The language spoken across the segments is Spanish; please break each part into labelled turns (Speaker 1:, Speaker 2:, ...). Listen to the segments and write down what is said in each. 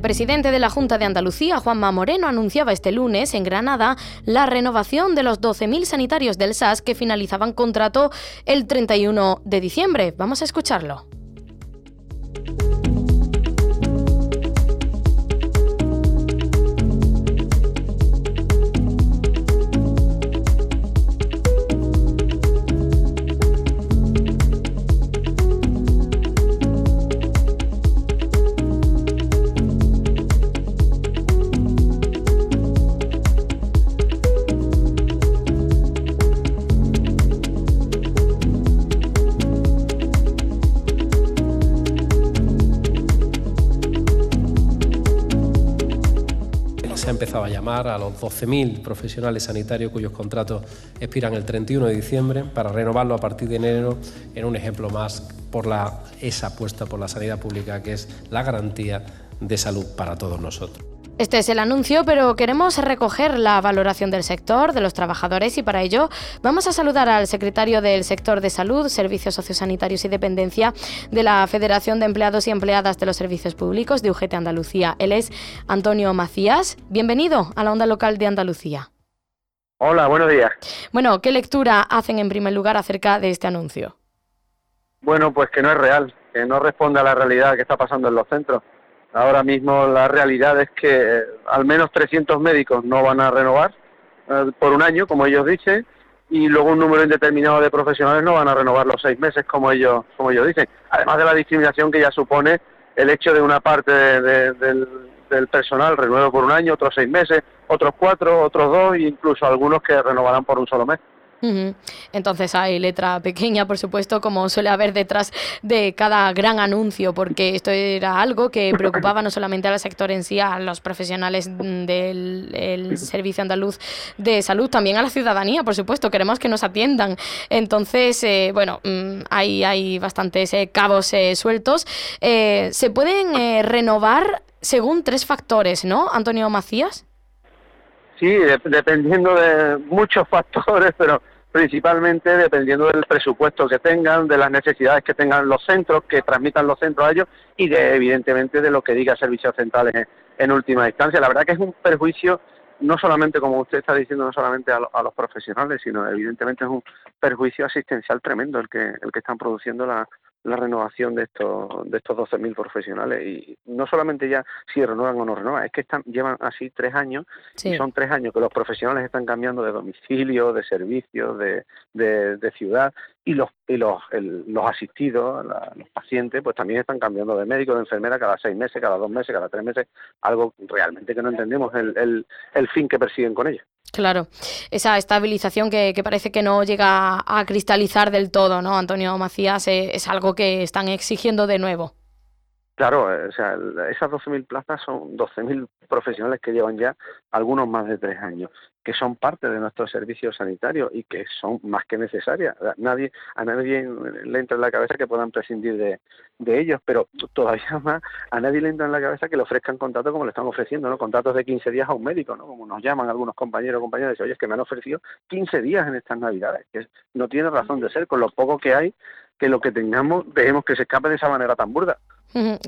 Speaker 1: El presidente de la Junta de Andalucía, Juanma Moreno, anunciaba este lunes en Granada la renovación de los 12.000 sanitarios del SAS que finalizaban contrato el 31 de diciembre. Vamos a escucharlo.
Speaker 2: Empezado a llamar a los 12.000 profesionales sanitarios cuyos contratos expiran el 31 de diciembre para renovarlo a partir de enero en un ejemplo más por la, esa apuesta por la sanidad pública que es la garantía de salud para todos nosotros.
Speaker 1: Este es el anuncio, pero queremos recoger la valoración del sector, de los trabajadores, y para ello vamos a saludar al secretario del sector de salud, servicios sociosanitarios y dependencia de la Federación de Empleados y Empleadas de los Servicios Públicos de UGT Andalucía. Él es Antonio Macías. Bienvenido a la onda local de Andalucía.
Speaker 3: Hola, buenos días.
Speaker 1: Bueno, ¿qué lectura hacen en primer lugar acerca de este anuncio?
Speaker 3: Bueno, pues que no es real, que no responde a la realidad que está pasando en los centros. Ahora mismo la realidad es que eh, al menos 300 médicos no van a renovar eh, por un año, como ellos dicen, y luego un número indeterminado de profesionales no van a renovar los seis meses, como ellos, como ellos dicen. Además de la discriminación que ya supone el hecho de una parte del, del personal renuevo por un año, otros seis meses, otros cuatro, otros dos, e incluso algunos que renovarán por un solo mes.
Speaker 1: Entonces hay letra pequeña, por supuesto, como suele haber detrás de cada gran anuncio, porque esto era algo que preocupaba no solamente al sector en sí, a los profesionales del Servicio Andaluz de Salud, también a la ciudadanía, por supuesto, queremos que nos atiendan. Entonces, eh, bueno, mm, hay, hay bastantes eh, cabos eh, sueltos. se pueden renovar según tres factores, ¿no, Antonio Macías?
Speaker 3: Sí, dependiendo de muchos factores, pero principalmente dependiendo del presupuesto que tengan, de las necesidades que tengan los centros, que transmitan los centros a ellos y de, evidentemente de lo que diga Servicios Centrales en, última instancia. La verdad que es un perjuicio no solamente, como usted está diciendo, no solamente a, a, los profesionales, sino evidentemente es un perjuicio asistencial tremendo el que, el que están produciendo la, la renovación de estos de estos 12.000 profesionales y no solamente ya si renuevan o no renuevan, es que están llevan así tres años y son tres años que los profesionales están cambiando de domicilio, de servicio, de, de, ciudad y los y los, los asistidos, los pacientes, pues también están cambiando de médico, de enfermera cada seis meses, cada dos meses, cada tres meses, algo realmente que no entendemos el, el, el fin que persiguen con ellos.
Speaker 1: Claro, esa estabilización que, parece que no llega a cristalizar del todo, ¿no, Antonio Macías? Eh, es algo que están exigiendo de nuevo.
Speaker 3: Claro, eh, o sea, esas 12.000 plazas son 12.000 profesionales que llevan ya algunos más de tres años, que son parte de nuestro servicio sanitario y que son más que necesarias. Nadie, a nadie le entra en la cabeza que puedan prescindir de, ellos, pero todavía más a nadie le entra en la cabeza que le ofrezcan contratos como le están ofreciendo, ¿no? Contratos de 15 días a un médico, ¿no? Como nos llaman algunos compañeros o compañeras, dicen, oye, es que me han ofrecido 15 días en estas Navidades, que no tiene razón de ser, con lo poco que hay, que lo que tengamos dejemos que se escape de esa manera tan burda.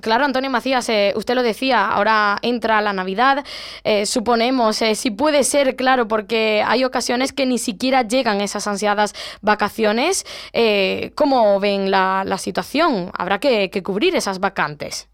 Speaker 1: Claro, Antonio Macías, eh, usted lo decía, ahora entra la Navidad, eh, suponemos, eh, si puede ser, claro, porque hay ocasiones que ni siquiera llegan esas ansiadas vacaciones. ¿Cómo ven la, situación? Habrá que cubrir esas vacantes.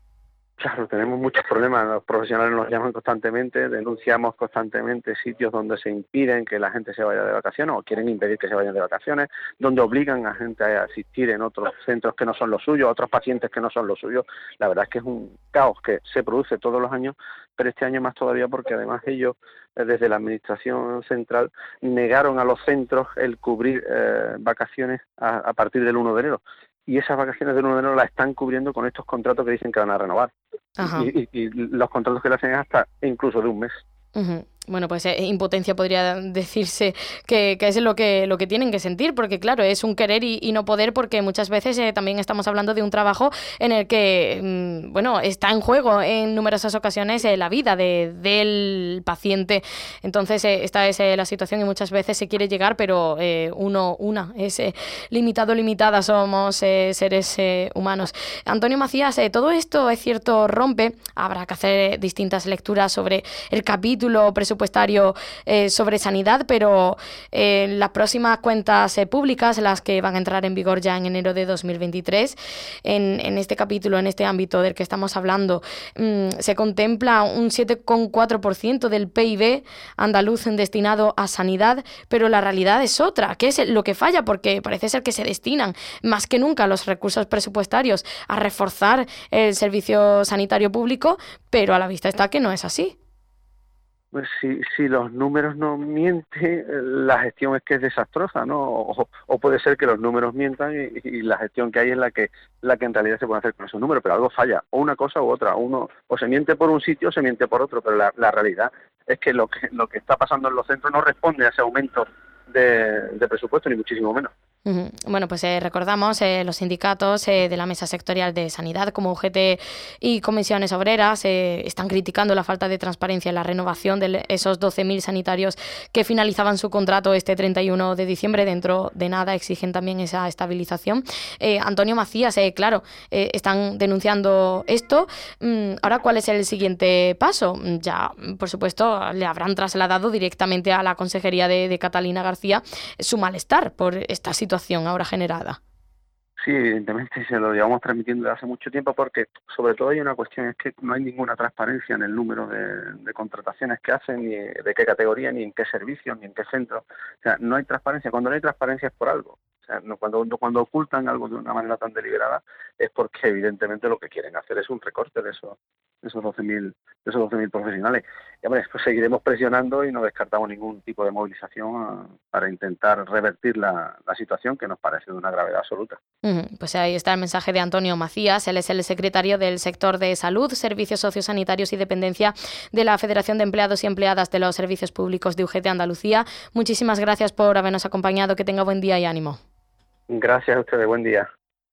Speaker 3: Claro, tenemos muchos problemas. Los profesionales nos llaman constantemente, denunciamos constantemente sitios donde se impiden que la gente se vaya de vacaciones o quieren impedir que se vayan de vacaciones, donde obligan a gente a asistir en otros centros que no son los suyos, otros pacientes que no son los suyos. La verdad es que es un caos que se produce todos los años, pero este año más todavía porque además ellos, eh, desde la Administración Central, negaron a los centros el cubrir eh, vacaciones a, a partir del 1 de enero y esas vacaciones del 1 de enero las están cubriendo con estos contratos que dicen que van a renovar. Y, los contratos que le hacen hasta incluso de un mes.
Speaker 1: Bueno, pues eh, impotencia podría decirse que, es lo que, lo que tienen que sentir, porque claro, es un querer y, no poder, porque muchas veces eh, también estamos hablando de un trabajo en el que, mm, bueno, está en juego en numerosas ocasiones eh, la vida de, del paciente. Entonces, esta es la situación y muchas veces se quiere llegar, pero uno, una, es limitado, limitada, somos seres humanos. Antonio Macías, todo esto es cierto, rompe, habrá que hacer distintas lecturas sobre el capítulo presupuestario presupuestario eh, sobre sanidad, pero eh, las próximas cuentas eh, públicas, las que van a entrar en vigor ya en enero de 2023, en, en este capítulo, en este ámbito del que estamos hablando, mm, se contempla un 7,4% del PIB andaluz destinado a sanidad, pero la realidad es otra, que es lo que falla, porque parece ser que se destinan más que nunca los recursos presupuestarios a reforzar el servicio sanitario público, pero a la vista está que no es así.
Speaker 3: Pues si, si los números no mienten, la gestión es que es desastrosa, ¿no? O, puede ser que los números mientan y, la gestión que hay es la que la que en realidad se puede hacer con esos números, pero algo falla, o una cosa u otra, uno o se miente por un sitio o se miente por otro, pero la, realidad es que lo que lo que está pasando en los centros no responde a ese aumento de presupuesto ni muchísimo menos.
Speaker 1: Bueno, pues eh, recordamos eh, los sindicatos eh, de la Mesa Sectorial de Sanidad, como UGT y comisiones obreras, están criticando la falta de transparencia en la renovación de esos 12.000 sanitarios que finalizaban su contrato este 31 de diciembre. Dentro de nada exigen también esa estabilización. Antonio Macías, claro, están denunciando esto. Mm, ahora, ¿cuál es el siguiente paso? Ya, por supuesto, le habrán trasladado directamente a la Consejería de, de Catalina García su malestar por esta situación ahora generada?
Speaker 3: Sí, evidentemente se lo llevamos transmitiendo desde hace mucho tiempo porque sobre todo hay una cuestión, es que no hay ninguna transparencia en el número de, contrataciones que hacen, ni de qué categoría, ni en qué servicios, ni en qué centro. O sea, no hay transparencia. Cuando no hay transparencia es por algo. Sea, cuando, cuando ocultan algo de una manera tan deliberada es porque evidentemente lo que quieren hacer es un recorte de eso esos 12.000 esos 12.000 profesionales. Y hombre, pues seguiremos presionando y no descartamos ningún tipo de movilización ah, para intentar revertir la, situación que nos parece de una gravedad absoluta.
Speaker 1: Pues ahí está el mensaje de Antonio Macías, él es el secretario del sector de salud, servicios sociosanitarios y dependencia de la Federación de Empleados y Empleadas de los Servicios Públicos de UGT Andalucía. Muchísimas gracias por habernos acompañado, que tenga buen día y ánimo.
Speaker 3: Gracias a ustedes, buen día.